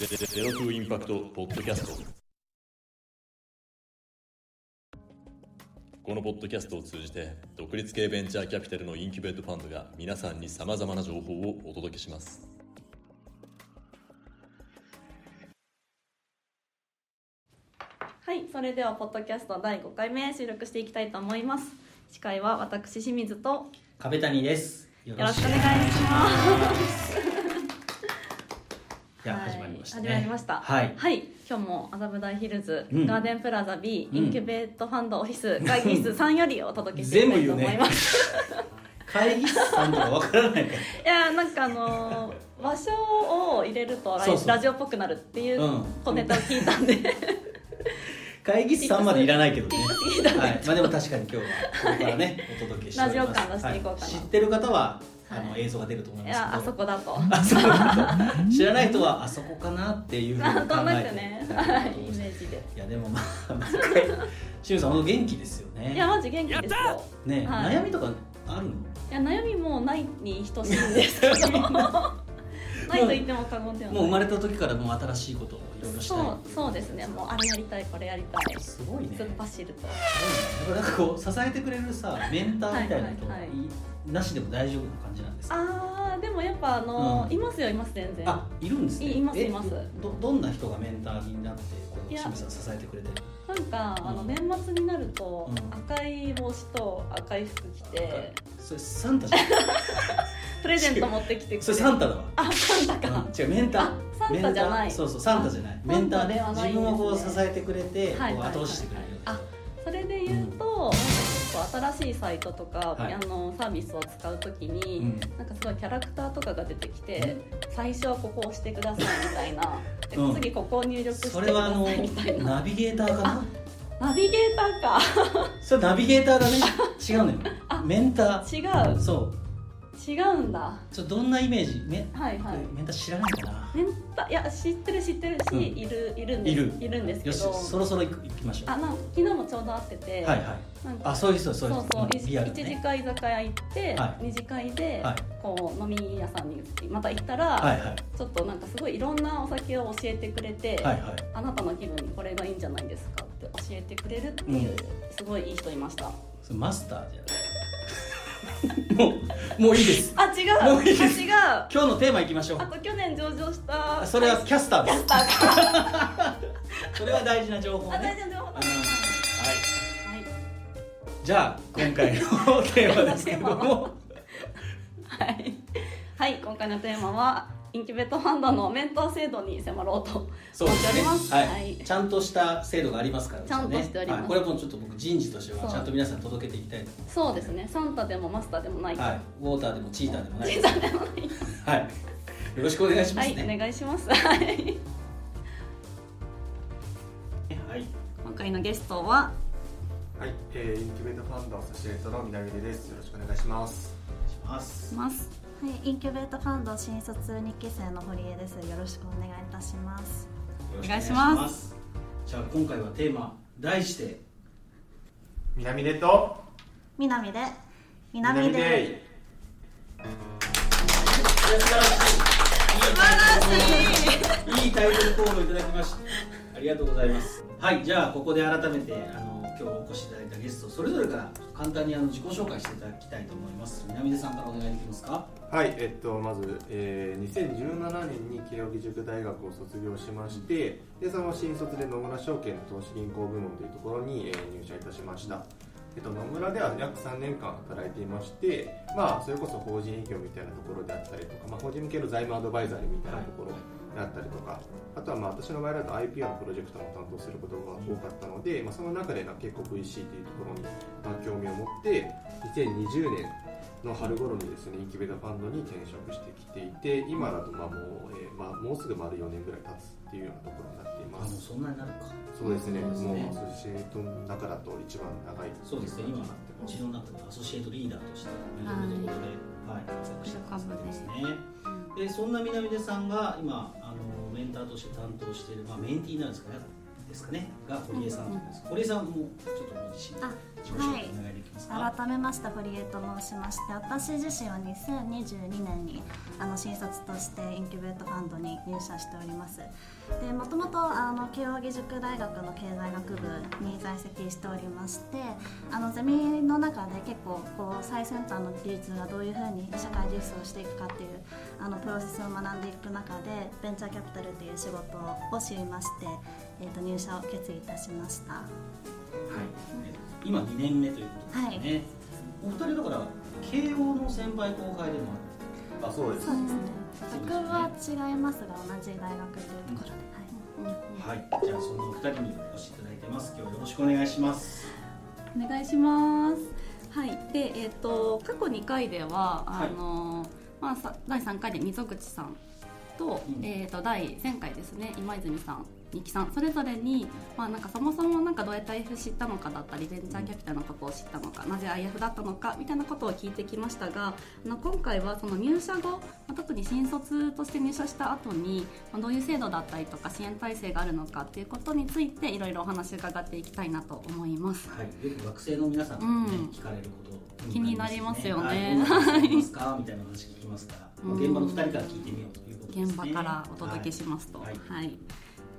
ゼロトゥインパクトポッドキャストこのポッドキャストを通じて独立系ベンチャーキャピタルのインキュベートファンドが皆さんにさまざまな情報をお届けしますはい、それではポッドキャスト第5回目収録していきたいと思います。司会は私清水と壁谷です。よよろしくお願いします。始まりましたね。始まりました。はい。はい、今日も麻布台ヒルズ、うんガーデンプラザ B、うんインキュベートファンドオフィス会議室3よりお届けしていきたいと思います。会議室さんとかわからないかいやなんかあのー場所を入れるとラジオっぽくなるっていううん小ネタを聞いたんで、ら。会議室さんまでいらないけどね。はい。まあでも確かに今日はここからねお届けして。ラジオ感出していこうかなは知ってる方はあのはい映像が出ると思いいますけど。やあそこだと。あそこだと知らない人はあそこかなっていうふうに考えてなんとなくね、はい、イメージで。いやでもまあ毎回しゅんさん本当元気ですよね。いやマジ元気ですよ。ね、はい悩みとかあるの？いや悩みもないに等しいんですけど ないと言っても過言ではないもう生まれた時からもう新しいことをいろいろしたい。そうそうですねもうあれやりたいこれやりたいすごいね。突っ走るとすごいねなんかこう支えてくれるさメンターみたいな人、はいはいはいなしでも大丈夫な感じなんですか？あーでもやっぱあの、うん。いますよいます全然。あいるんですね。いいますえいます。どどんな人がメンターになってこう清水さん支えてくれてる？なんかあのうん。年末になると、うん。赤い帽子と赤い服着てそれサンタじゃん。プレゼント持ってきてくれる。それサンタだわ。あサンタか、うん。違うメンター。あサンタじゃない。そうそうサンタじゃない。メンターね。自分をこう支えてくれて、はい。こう後押ししてくれる新しいサイトとか、はい。あのサービスを使うときに、うん。なんかすごいキャラクターとかが出てきて、最初はここを押してくださいみたいな、でうん。次ここを入力してそくれはあのださいみたいな。ナビゲーターかな？ナビゲーターか。それナビゲーターだね。違うのよ。あメンタ違ーう。そう違うんだ。ちょどんなイメージ？メ,、はいはい。メンター知らないかなメンタいや知ってる知ってるし、うん。いるいるんです。いる。んですけよしどそろそろ行きましょう。あなん昨日もちょうど会ってて、はいはい。なんかあそういう人そうそうそう、一次ね。会居酒屋行って、は二次会で、はい。こう飲み屋さんにまた行ったら、はいはい。ちょっとなんかすごいいろんなお酒を教えてくれて、はいはい。あなたの気分にこれがいいんじゃないですかって教えてくれるっていう、うん。すごいいい人いました。それマスターじゃない？もうもういいです。あ違う。もういいです。あ違う。今日のテーマいきましょう。あと去年上場した。それはキャスターです。キャスターか。それは大事な情報あ大ね丈夫はいうん。はい。はい。じゃあ今回のテーマですけれども。はい、はい、今回のテーマはインキュベートファンドのメンター制度に迫ろうと思っております。はい、はいちゃんとした制度がありますからちゃんとしておりますはい、これはもうちょっと僕人事としてはちゃんと皆さんに届けていきたいとそうですね。サンタでもマスターでもない。はい、ウォーターでもチーターでもない小さでもない。はい、よろしくお願いしまはい、すねお願いします。はい。はい、今回のゲストは？はい、えー、インキュベートファンドアソシエイトの南出です。よろしくお願いします。しますます。はい、インキュベートファンド新卒2期生の堀江です。よろしくお願いいたします。よろお願いします。じゃあ今回はテーマ題して。南出と。南で、南で。い。いタイトルコールをいただきましたありがとうございます。はいじゃあここで改めてあの今日お越しいただいたゲストそれぞれから簡単にあの自己紹介していただきたいと思います。南出さんからお願いできますか？はい、えっと、まず、えー、2017年に慶應義塾大学を卒業しまして、でその新卒で野村証券の投資銀行部門というところに、えー入社いたしました。えっと、野村では約3年間働いていまして、まあ、それこそ法人営業みたいなところであったりとか、まあ、法人向けの財務アドバイザリーみたいなところであったりとか、あとはまあ私の場合だと IPO のプロジェクトも担当することが多かったので、まあ、その中でな結構 VC というところにまあ興味を持って2020年の春頃にですねインキュベーターファンドに転職してきていて今だとまあもう、えーまあ、もうすぐ丸4年ぐらい経つっていうようなところになっていまあもうすそんなになるか。そうですね。そうですね。もうアソシエイトの中だと一番長いそうですね。今うちの中でアソシエイトリーダーとしていろんなところで、はい、活躍してますねでそんな南出さんが今あのメンターとして担当している、まあ、メンティーなんですかねですかねが堀江さんなんです、堀江さんもちょっとご自身あ、自己紹介お願い。改めまして堀江と申しまして私自身は2022年にあの新卒としてインキュベートファンドに入社しております。でもともとあの慶應義塾大学の経済学部に在籍しておりましてあのゼミの中で結構こう最先端の技術がどういうふうに社会実装していくかっていうあのプロセスを学んでいく中でベンチャーキャピタルという仕事を知りまして、えー、と入社を決意いたしました。はい、今2年目ということですね、お二人だから慶応の先輩後輩でもある。あそうです。そうですね。学部は違いますが同じ大学というところで、はい。はい、じゃあそのお二人にお越しいただいてます。今日はよろしくお願いします。お願いします。はい、で、えっ、と、過去2回では、はいあの、まあ、さ第3回で溝口さんと、うん。えっ、と、第前回ですね、今泉さん。二木さんそれぞれに、まあ、なんかそもそもなんかどうやって IF 知ったのかだったりベンチャーキャピタルのことを知ったのかなぜ IF だったのかみたいなことを聞いてきましたがあの今回はその入社後、まあ特に新卒として入社した後に、まあ、どういう制度だったりとか支援体制があるのかっていうことについていろいろお話を伺っていきたいなと思います。はい、よく学生の皆さんからね、うん。聞かれること気になりますよね。はい、ますか？みたいな話聞きますから、うん。現場の二人から聞いてみようということですね。現場からお届けしますと。ははいい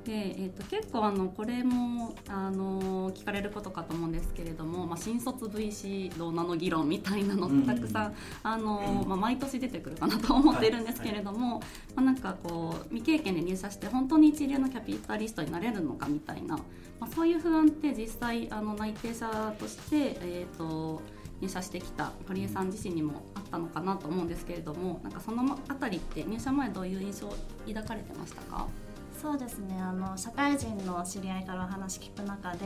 でえー、と結構あのこれもあの聞かれることかと思うんですけれども、まあ、新卒 VC どうなの議論みたいなのうん。たくさん、あのまあ、毎年出てくるかなと思っているんですけれども、まあ、なんかこう未経験で入社して本当に一流のキャピタリストになれるのかみたいな、まあ、そういう不安って実際あの内定者として、えー、と入社してきた堀江さん自身にもあったのかなと思うんですけれどもなんかそのあたりって入社前どういう印象を抱かれてましたか？そうですね。あの社会人の知り合いからお話聞く中で、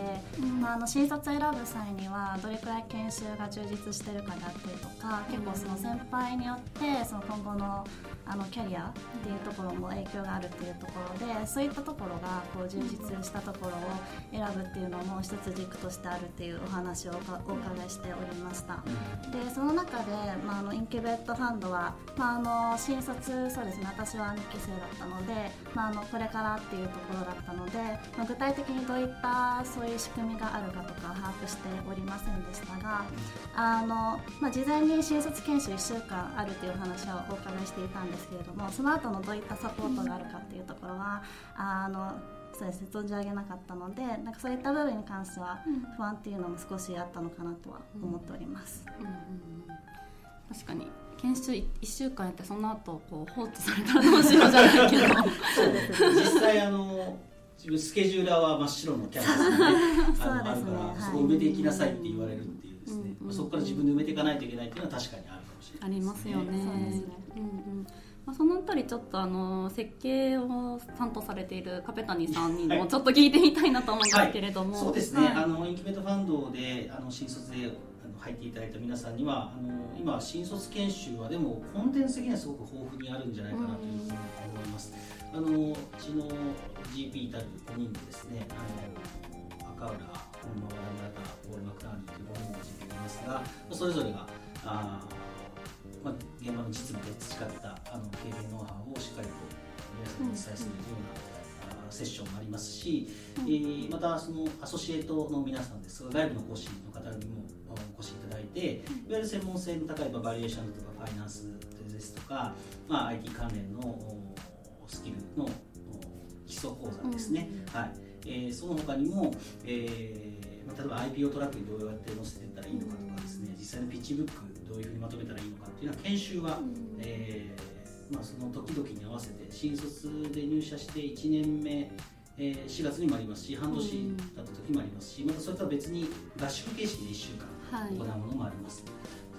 まあ、あの新卒選ぶ際にはどれくらい研修が充実してるかだったりとか結構その先輩によってその今後のあのキャリアっていうところも影響があるっていうところでそういったところがこう充実したところを選ぶっていうのも一つ軸としてあるっていうお話をお伺いしておりました。でその中で、まあ、あのインキュベートファンドは、まあ、あの新卒そうですね私は2期生だったので、まあ、あのこれからっていうところだったので、まあ、具体的にどういったそういう仕組みがあるかとか把握しておりませんでしたがあの、まあ、事前に新卒研修1週間あるというお話をお伺いしていたんですけれどもその後のどういったサポートがあるかっていうところはあのそうですね存じ上げなかったのでなんかそういった部分に関しては不安っていうのも少しあったのかなとは思っております。うん。うんうん確かに。研修1週間やってその後こう放置されたらどうしようじゃないけど。そうですね。実際あの自分スケジューラーは真っ白のキャンパスがねあのそうですね。あるからはい。そこを埋めていきなさいって言われるっていうですね、うんまあそこから自分で埋めていかないといけないっていうのは確かにあるかもしれあないりますよね。そうですねうんうんまあ、そのあたりちょっとあの設計を担当されている壁谷さんにはい。もちょっと聞いてみたいなと思うんですけれども、そうですね、はい。あのインキュベートファンドであの新卒で入っていただいた皆さんにはあの今新卒研修はでもコンテンツ的にはすごく豊富にあるんじゃないかなというふうに思います、あのうちの GP たる5人でですねあの赤浦本間和田村田ポール・マクターニーという5人の GP がいますがそれぞれがあ、現場の実務で培ったあの経験ノウハウをしっかりと皆さんにお伝えするような、セッションもありますし、えーまたそのアソシエイトの皆さんですが外部の講師の方にもあお越しいただいていわゆる専門性の高いまあバリエーションとかファイナンスですとか、まあ、IT 関連のおスキルのお基礎講座ですね、はい。えーその他にも、えーまあ、例えば IPO トラックにどうやって載せていったらいいのかとかですね実際のピッチブックどういうふうにまとめたらいいのかっていうのは研修は、えーまあ、その時々に合わせて新卒で入社して1年目えー4月にもありますし半年だった時もありますしまたそれとは別に合宿形式で1週間はい。行うものもあります、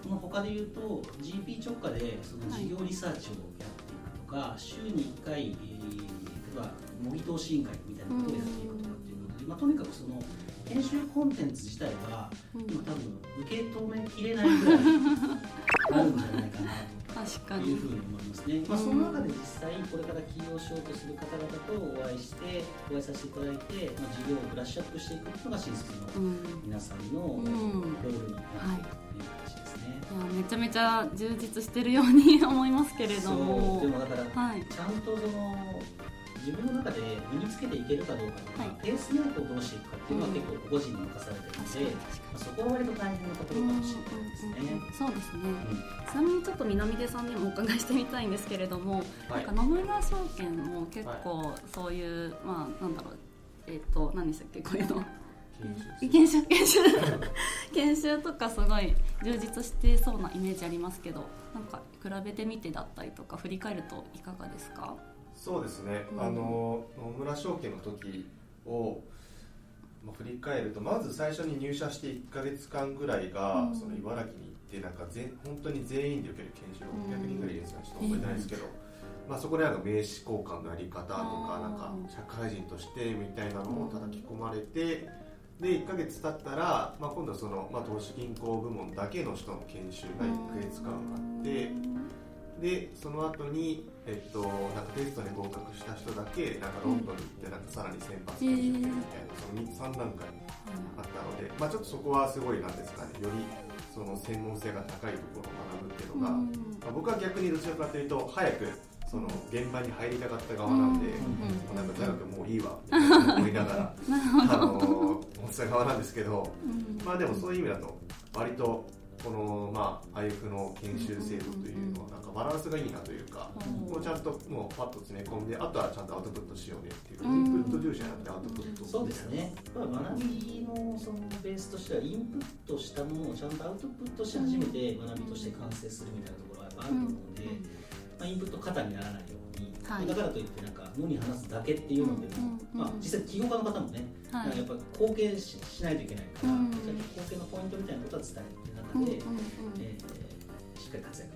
その他で言うと GP 直下でその事業リサーチをやっていくとか、週に1回、えー例えば模擬投資委員会みたいなことをやっていくとかっていうことで、まあ、とにかくその研修コンテンツ自体は今多分受け止めきれないぐらいあるんじゃないかな確かに。というふうに思いますね、まあ、その中で実際これから起業しようとする方々とお会いしてお会いさせていただいて、まあ、事業をブラッシュアップしていくのが新卒のうん。皆さんのうん。ロールになってい。るという形ですね。いやめちゃめちゃ充実してるように思いますけれどそう。もでもだから、はい。ちゃんとその自分の中で身につけていけるかどうかとか、はい。ペースメイクをどうしていくかっていうのは結構個々人に任されてるので、まあ、そこは割と大変なところかもしれないですね。そうですね、うんちなみにちょっと南出さんにもお伺いしてみたいんですけれども、はい。なんか野村証券も結構そういう、まあなんだろうえっ、と何でしたっけこういうの。研修。研修研修とかすごい充実してそうなイメージありますけどなんか比べてみてだったりとか振り返るといかがですかそうですね、うん。あの野村証券の時を、まあ、振り返るとまず最初に入社して1か月間ぐらいが、うん。その茨城に行ってなんか全本当に全員で受ける研修を600人ぐらいですかねちょっと覚えてないですけど、まあ、そこでなんか名刺交換のやり方とかなんか社会人としてみたいなのを叩き込まれて。で1ヶ月経ったら、まあ、今度はその、まあ、投資銀行部門だけの人の研修が1ヶ月間あって、でその後にえっとなんかテストに合格した人だけなんかロンドンに行ってなんかさらに選抜に行ってみたいな、その3段階あったので、まあ、ちょっとそこはすごいなんですかねよりその専門性が高いところを学ぶっていうのが、まあ、僕は逆にどちらかというと早くその現場に入りたかった側なんで、うん。まあなんか大学もういいわって思いながら あの思ってた側なんですけど、まあでもそういう意味だと割とこのまあ IF の研修制度というのはなんかバランスがいいなというか、もうちゃんともうパッと詰め込んであとはちゃんとアウトプットしようねっていう、うん。インプット重視じゃなくてアウトプット。そうですね、まあ、学びのそのベースとしてはインプットしたものをちゃんとアウトプットし始めて学びとして完成するみたいなところはやっぱあると思うので、まあ、インプット過多にならないように、はい。だからといってなんか無に話すだけっていうのでも、うんまあ、実際起業家の方もね、はい。やっぱ貢献ししないといけないから、貢献のポイントみたいなことは伝える中で、えーしっかり活躍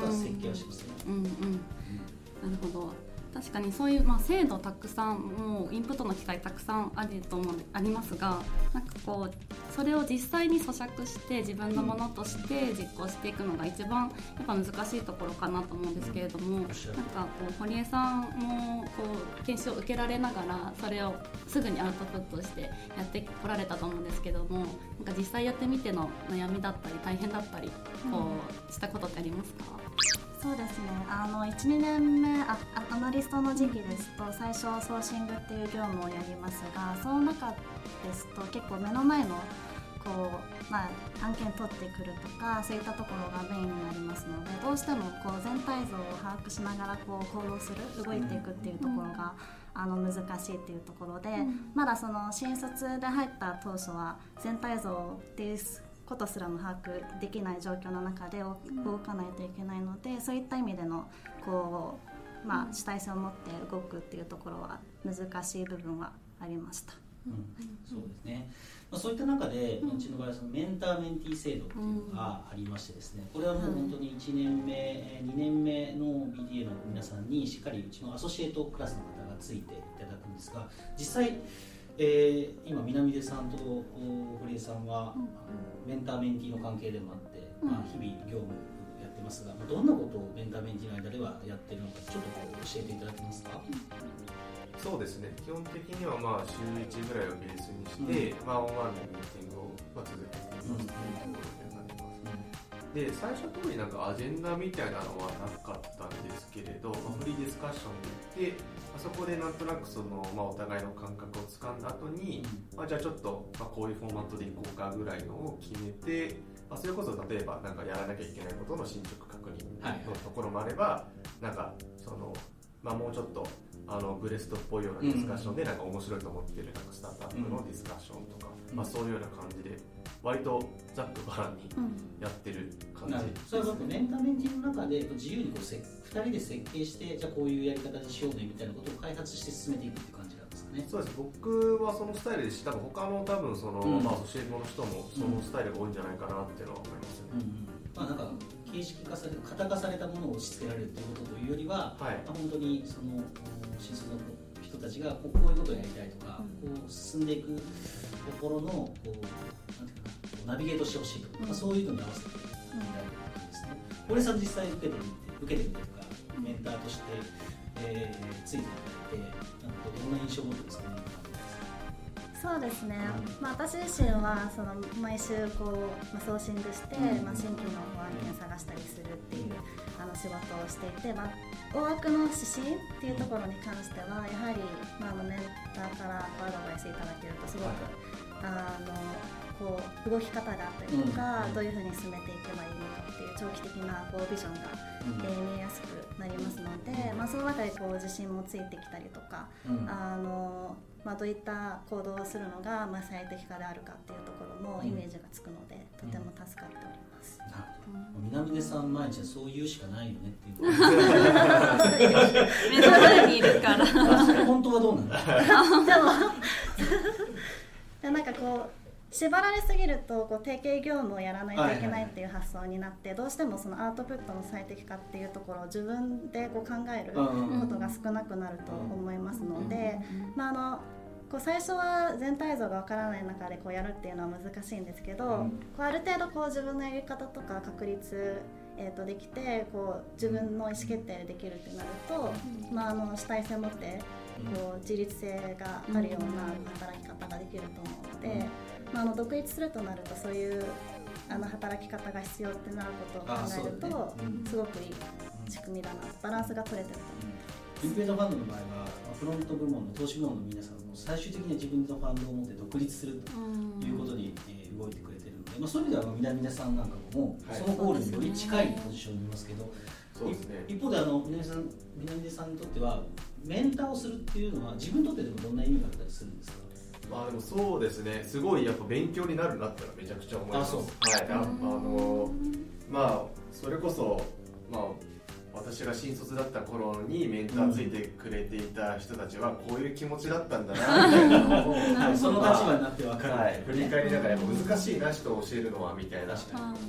とは設計はしますね。うん。うん。なるほど確かにそういう、まあ、制度たくさんもうインプットの機会たくさんあると思うありますがなんかこうそれを実際に咀嚼して自分のものとして実行していくのが一番やっぱ難しいところかなと思うんですけれども、なん。かこう堀江さんもこう研修を受けられながらそれをすぐにアウトプットしてやってこられたと思うんですけどもなんか実際やってみての悩みだったり大変だったりこうしたことってありますか、そうですね。あの12年目ああアナリストの時期ですと最初ソーシングっていう業務をやりますがその中ですと結構目の前のこう、まあ、案件取ってくるとかそういったところがメインになりますのでどうしてもこう全体像を把握しながらこう行動する動いていくっていうところが、あの難しいっていうところで、まだその新卒で入った当初は全体像っていうことすらも把握できない状況の中で動かないといけないのでそういった意味でのこう、まあ、主体性を持って動くっていうところは難しい部分はありました。うん。そうですね、まあ、そういった中で、うちの場合はそのメンターメンティー制度っていうのがありましてですねこれはもう本当に1年目、えー2年目の BDA の皆さんにしっかりうちのアソシエイトクラスの方がついていただくんですが実際、えー今南出さんとお堀江さんは、あのメンターメンティーの関係でもあって、まあ、日々業務やってますがまあどんなことをメンターメンティーの間ではやってるのかちょっとこう教えていただけますか、そうですね。基本的にはまあ週1ぐらいをベースにして、まあオンワンのミーティングをまあ続けていますうで最初の通りなんかアジェンダみたいなのはなかったんですけれど、まあ、フリーディスカッションで行って、まあ、そこでなんとなくその、まあ、お互いの感覚をつかんだ後に、まあ、じゃあちょっと、まあ、こういうフォーマットでいこうかぐらいのを決めて、まあ、それこそ例えばなんかやらなきゃいけないことの進捗確認のところもあれば、なんかその、まあ、もうちょっとあのブレストっぽいようなディスカッションでなんか面白いと思ってるなんかスタートアップのディスカッションとか、うん。まあ、そういうような感じで割とざっくばらんにやってる感じ。なるほど。それはメンターメンティングの中で自由にこうせ2人で設計してじゃあこういうやり方にしようねみたいなことを開発して進めていくっていう感じなんですかね。そうです。僕はそのスタイルですし多分他の多分その、うん。まあ、教え子の人もそのスタイルが多いんじゃないかなっていうのは思いますね、まあなんか形式化され型化されたものを押し付けられるということというよりは、はい。まあ、本当にその新卒の人たちがこうこういうことをやりたいとか、こう進んでいくところのこうなんていうかなナビゲートしてほしいとか、まあ、そういうのに合わせてみたいな感じですね。堀さん実際受けてみて受けてみてとかメンターとして、えー、ついていただいてなんかどんな印象を持ってますか？ね。そうですね、まあ、私自身はその毎週こう、まあ、ソーシングして、うん。まあ、新規の案件探したりするっていうあの仕事をしていて、まあ、大枠の指針っていうところに関してはやはり、まあ、あのメンターからアドバイスいただけるとすごく、あのこう動き方があったりとか、うんどういうふうに進めていけばいいのかっていう長期的なこうビジョンが、えー見えやすくなりますので、まあ、その中でこう自信もついてきたりとか、うん。あのまあ、どういった行動をするのが、まあ、最適化であるかっていうところもイメージがつくので、とても助かっております。なるほど南出さん毎日そう言うしかないよねっていう。目の前にいるから。本当はどうなんだ？でもでなんかこう縛られすぎるとこう定型業務をやらないといけないっていう発想になってどうしてもそのアウトプットの最適化っていうところを自分でこう考えるうんことが少なくなると思いますので、まあ、あのこう最初は全体像がわからない中でこうやるっていうのは難しいんですけど、うん。こうある程度こう自分のやり方とか確立、えー、とできてこう自分の意思決定できるってなると、まあ、あの主体性を持ってこう自立性があるような働き方ができると思うので、まあ、あの独立するとなるとそういうあの働き方が必要ってなることを考えるとうん。すごくいい仕組みだなバランスが取れてると思います。インベードファンドの場合はフロント部門の投資部門の皆さんも最終的には自分のファンドを持って独立するということに、えー動いてくれてるので、まあ、そういう意味では南出さんなんかもはい。そのゴールにより近いポジションにいますけど、そうですね。一方であの南出さん南出さんにとってはメンターをするっていうのは自分にとってでもどんな意味があったりするんですか？まあでもそうですね。すごいやっぱ勉強になるなってのはめちゃくちゃ思います。はい。ああのまあそれこそまあ私が新卒だった頃にメンターついてくれていた人たちはこういう気持ちだったんだなみたいなのを はい、その立場になって分かる、はい、振り返りながらやっぱ難しいな人を教えるのはみたいな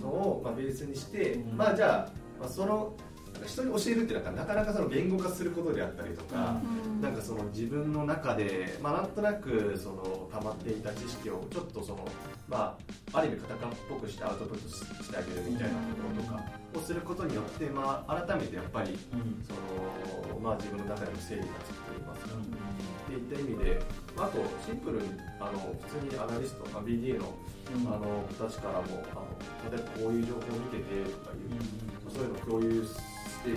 のを、まあ、ベースにして、うん。まあじゃあ、まあ、その人に教えるっていうのはなかなかその言語化することであったりとか、なんかその自分の中で、まあ、なんとなくその溜まっていた知識をちょっとその、まあ、ある意味カタカナっぽくしてアウトプットししてあげるみたいなところとかをすることによって、まあ、改めてやっぱりうん。その、まあ、自分の中での整理がつくといいますか、うん。っていった意味で、まあ、あとシンプルにあの普通にアナリスト、まあ、BD のあの子たちからもあの例えばこういう情報を見ててとかいう、そういうのを共有してい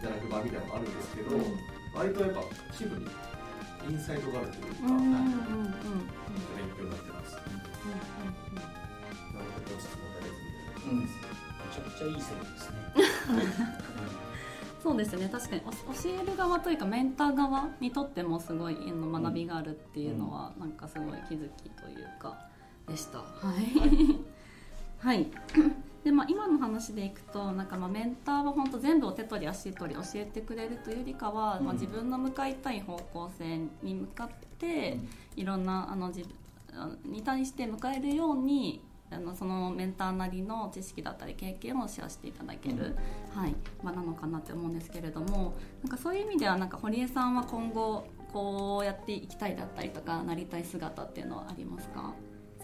ただく場みたいなのもあるんですけど、割とやっぱシンプルにインサイトがあるというか、うん。うんうんうん勉強になってます。ん。めちゃくちゃいいセリフですね、そうですね。確かにお教える側というかメンター側にとってもすごいあの学びがあるっていうのは、なんかすごい気づきというかでした。はい。はいでまあ、今の話でいくとなんかまあメンターは本当全部を手取り足取り教えてくれるというよりかは、まあ、うん自分の向かいたい方向性に向かって、いろんなあの自分に対して迎えるようにあのそのメンターなりの知識だったり経験をシェアしていただける、はいまあ、なのかなって思うんですけれどもなんかそういう意味ではなんか堀江さんは今後こうやっていきたいだったりとかなりたい姿っていうのはありますか？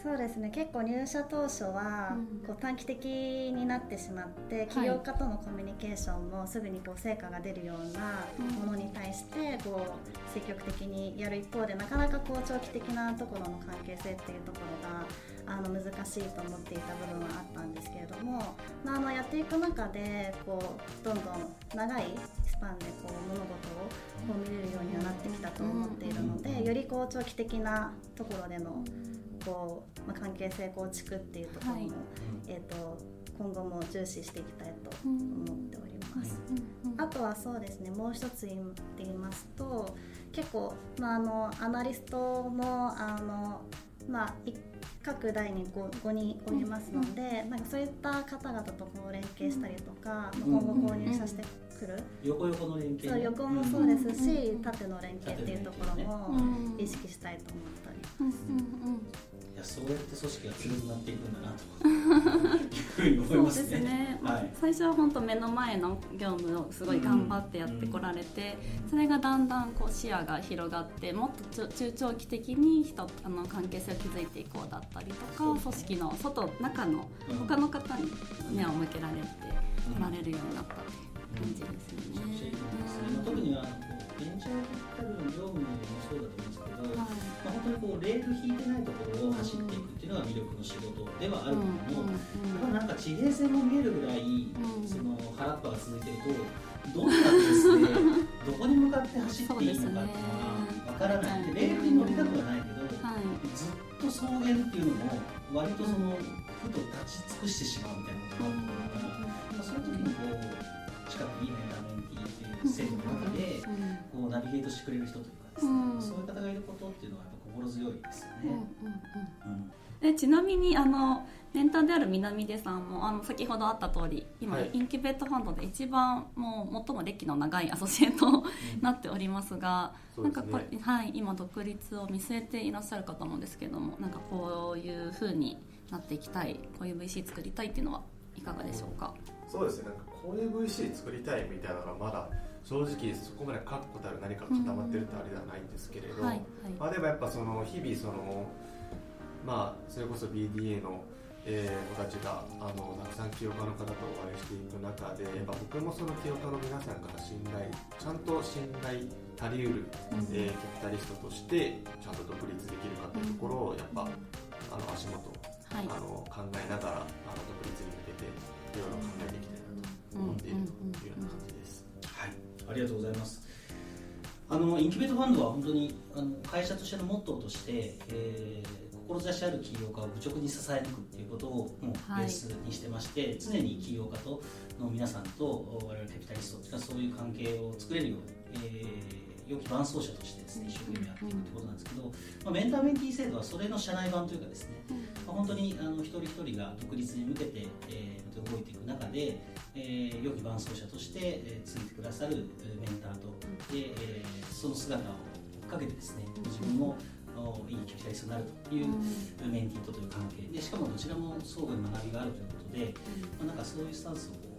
そうですね。結構入社当初はうん。こう短期的になってしまって起業家とのコミュニケーションもすぐにこう成果が出るようなものに対してこう積極的にやる一方でなかなかこう長期的なところの関係性っていうところがあの難しいと思っていた部分はあったんですけれども、まあ、あのやっていく中でこうどんどん長いスパンでこう物事をこう見れるようにはなってきたと思っているのでよりこう長期的なところでのこう、まあ、関係性構築っていうところも、はい。えー、と今後も重視していきたいと思っております。あとはそうですねもう一つ言って言いますと結構、まあ、あのアナリストもあの、まあ、い各代に 5, 5人おりますので、なんかそういった方々とこう連携したりとか、うん今後購入させてくる、横横の連携そうね横もそうですし、うん縦の連携っていうところも意識したいと思っております。やそうやって組織が強くなっていくんだなというふうに思いそうでますね。すね、はい最初は本当目の前の業務をすごい頑張ってやってこられて、それがだんだんこう視野が広がってもっと中長期的に人あの関係性を築いていこうだったりとか、そうですね。組織の外中のうん。他の方に目を向けられて来られるようになった感じですよね。くちベンチャーキャピタルの業務もそうだと思うんですけど、うんまあ、本当にこうレール引いてないところを走っていくっていうのが魅力の仕事ではあるけども、まあ、なんか地平線も見えるぐらい、ん。その腹っぱが続いてるとどんなペースでどこに向かって走っていいのかっていうのは分からないでレールに乗りたくはないけど、はい。ずっと草原っていうのも割とそのふと立ち尽くしてしまうみたいなことがあるから、まあ、そういう時にこう近くにメンターメンティーっていう制度の中でこうナビゲートしてくれる人というかですね、うん。そういう方がいることっていうのはやっぱ心強いですよね。でちなみにあのメンターである南出さんもあの先ほどあった通り今、はい。インキュベートファンドで一番もう最も歴の長いアソシエイト になっておりますが、なんかこれ、はい、今独立を見据えていらっしゃるかと思うんですけどもなんかこういう風になっていきたいこういう VC 作りたいっていうのはいかがでしょうか、そうですね。なんかこういう VC 作りたいみたいなのがまだ正直そこまで確固たる何か固まってるってあれではないんですけれど、まあ、でもやっぱその日々そのまあそれこそ BDA の、えー子たちがあのたくさん起業家の方とお会いしていく中でやっぱ僕もその起業家の皆さんから信頼ちゃんと信頼足りうる、うん。えーキャピタリストとしてちゃんと独立できるかというところをやっぱあの足元、はい。あの考えながらあの独立に向けていろいろ考えていきたい思っているというような感じです。はい、ありがとうございます。あのインキュベートファンドは本当にあの会社としてのモットーとして、えー志ある起業家を愚直に支え抜くっていうことをもうはいベースにしてまして、常に起業家との皆さんと我々キャピタリストっていうのはそういう関係を作れるように、えー良き伴走者としてですね一生懸命やっていくってことなんですけど、まあ、メンターメンティー制度はそれの社内版というかですね、まあ、本当にあの一人一人が独立に向けて、えー動いていく中で、えー良き伴走者として、えーついてくださるえーメンターとで、えーその姿を追っかけてですね自分もおいいキャピタリストになるという、メンティーとという関係でしかもどちらも相互に学びがあるということで、まあ、なんかそういうスタンスを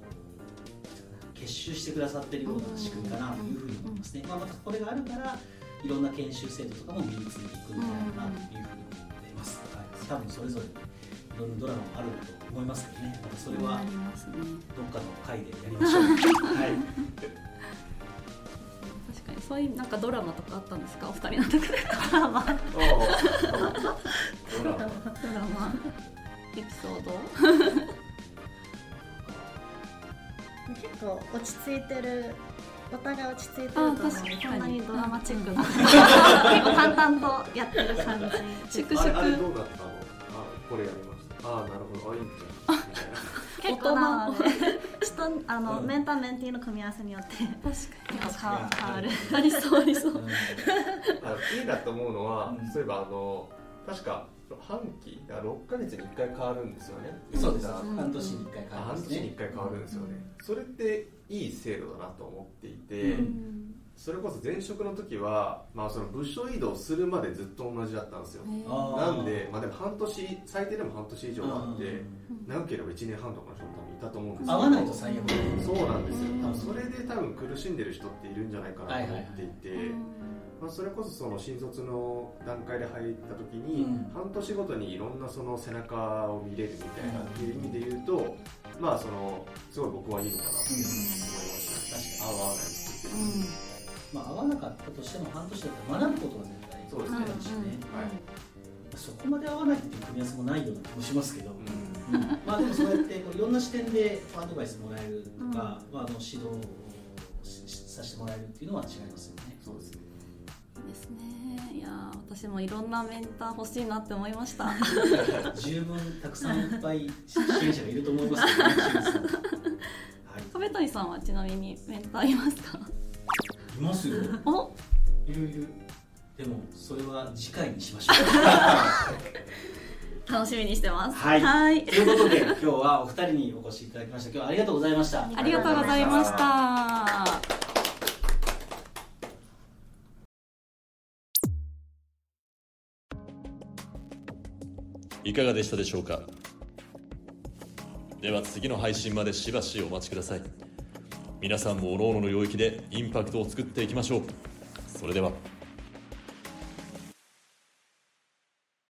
結集してくださってるような仕組みかなというふうに思いますね、まあ、またこれがあるからいろんな研修制度とかも身についていくんじゃないかなというふうに思っています、はい、多分それぞれいろんなドラマもあると思いますけどねそれはどっかの回でやりましょう。はい。確かにそういうなんかドラマとかあったんですか？お二人の中で。ドラマ。ドラマ。ドラマ。エピソード？結構落ち着いてるお互い落ち着いてると思うあ確かに。そんなにドラマチックうなん結構淡々とやってる感じ。粛あれあれ々どうだったの？あこれやりましたああなるほどあいいんじゃんみたいな結構な大人あの、うんメンターメンティーの組み合わせによって確か結構変わ変わるにありそうありそううんあいいなと思うのは、うんそういえばあの確か半期。あ6ヶ月に1回変わるんですよね。そうです。うん半年に1回変わ半りますね年に1回変わるんですよね、それっていい制度だなと思っていて、うん。それこそ前職の時は、まあ、その部署移動するまでずっと同じだったんですよ。なんで、まあ、でも半年最低でも半年以上あってうん。長ければ1年半とかの人も多分いたと思うんですけど合わないと最悪。そうなんですよ。うん。多分それで多分苦しんでる人っているんじゃないかなと思っていて、まあ、それこそその新卒の段階で入った時に、うん。半年ごとにいろんなその背中を見れるみたいなっていう意味で言うと、まあそのすごい僕はいいのかなって思いました。ね、合わないって言ってまあ、合わなかったとしても半年だったら学ぶことが絶対そうですね。はい。そこまで合わないっていう組み合わせもないような気もしますけど、うん。うん。まあでもそうやってこういろんな視点でアドバイスもらえるとか、まあ、あの指導させてもらえるっていうのは違いますよね。そうですね。ですね。いやー私もいろんなメンター欲しいなって思いました。十分たくさんいっぱい支援者がいると思いますね、はい、壁谷さんはちなみにメンターいますか？いますよ、おいるいる。でもそれは次回にしましょう。楽しみにしてますはいはいということで今日はお二人にお越しいただきました。今日はありがとうございました。ありがとうございましたいかがでしたでしょうかでは次の配信までしばしお待ちください皆さんも各々の領域でインパクトを作っていきましょう。それでは。